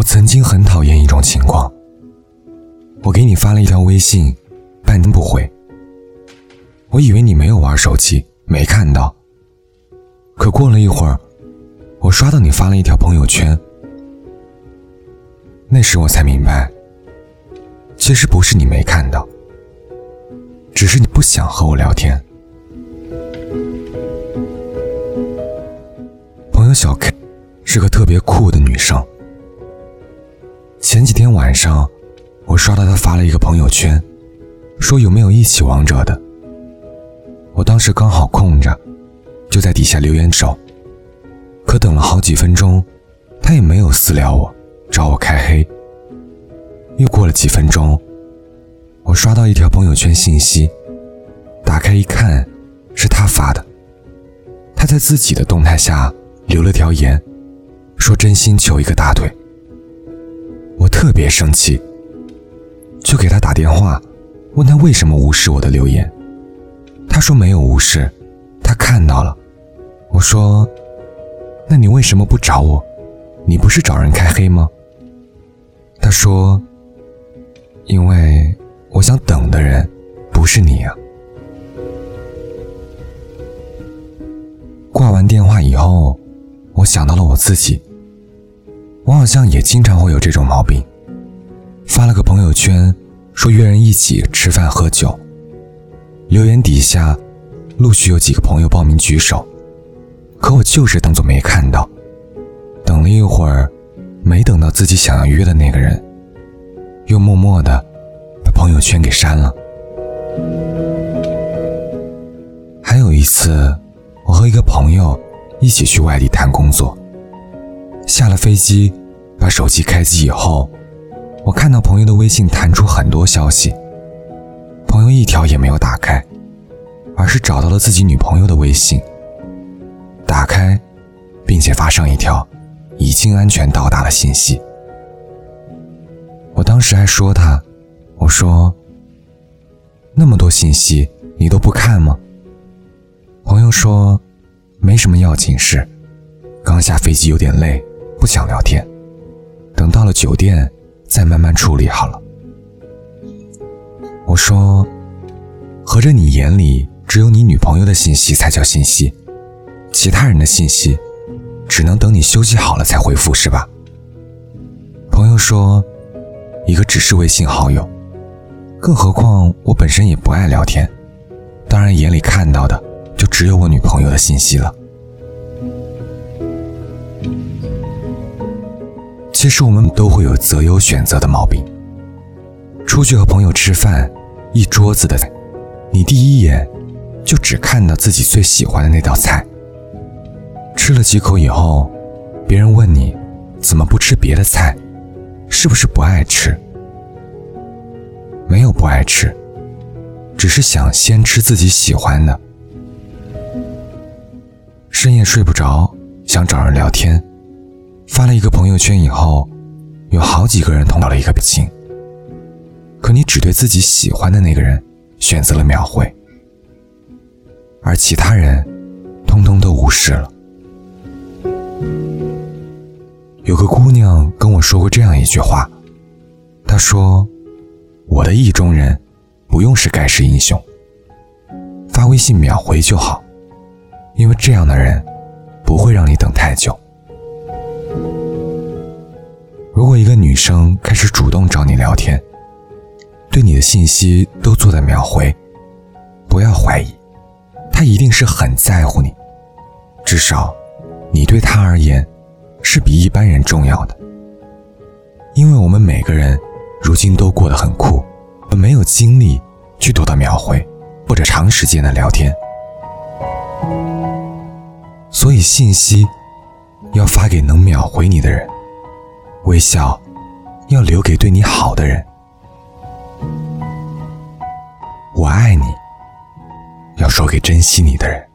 我曾经很讨厌一种情况，我给你发了一条微信，半天不回。我以为你没有玩手机，没看到。可过了一会儿，我刷到你发了一条朋友圈，那时我才明白，其实不是你没看到，只是你不想和我聊天。朋友小 K 是个特别酷的女生。前几天晚上，我刷到他发了一个朋友圈，说有没有一起王者的。我当时刚好空着，就在底下留言找。可等了好几分钟，他也没有私聊我，找我开黑。又过了几分钟，我刷到一条朋友圈信息，打开一看，是他发的。他在自己的动态下留了条言，说真心求一个大腿。特别生气，就给他打电话，问他为什么无视我的留言。他说没有无视，他看到了。我说：“那你为什么不找我？你不是找人开黑吗？”他说：“因为我想等的人不是你啊。”挂完电话以后，我想到了我自己。我好像也经常会有这种毛病，发了个朋友圈，说约人一起吃饭喝酒，留言底下陆续有几个朋友报名举手，可我就是当做没看到。等了一会儿，没等到自己想要约的那个人，又默默的把朋友圈给删了。还有一次，我和一个朋友一起去外地谈工作，下了飞机。把手机开机以后，我看到朋友的微信弹出很多消息，朋友一条也没有打开，而是找到了自己女朋友的微信，打开，并且发上一条“已经安全到达”的信息。我当时还说他，我说：“那么多信息你都不看吗？”朋友说：“没什么要紧事，刚下飞机有点累，不想聊天。”等到了酒店，再慢慢处理好了。我说：“合着你眼里只有你女朋友的信息才叫信息，其他人的信息，只能等你休息好了才回复是吧？”朋友说：“一个只是微信好友，更何况我本身也不爱聊天，当然眼里看到的就只有我女朋友的信息了。”其实我们都会有择优选择的毛病。出去和朋友吃饭，一桌子的菜，你第一眼就只看到自己最喜欢的那道菜。吃了几口以后，别人问你怎么不吃别的菜，是不是不爱吃？没有不爱吃，只是想先吃自己喜欢的。深夜睡不着，想找人聊天。发了一个朋友圈以后，有好几个人同到了一个表情。可你只对自己喜欢的那个人选择了秒回，而其他人通通都无视了。有个姑娘跟我说过这样一句话，她说：“我的意中人不用是盖世英雄，发微信秒回就好，因为这样的人不会让你等太久。”如果一个女生开始主动找你聊天，对你的信息都做的秒回，不要怀疑，她一定是很在乎你，至少，你对她而言，是比一般人重要的。因为我们每个人，如今都过得很酷，没有精力去躲到秒回，或者长时间的聊天，所以信息。要发给能秒回你的人微笑要留给对你好的人。我爱你要说给珍惜你的人。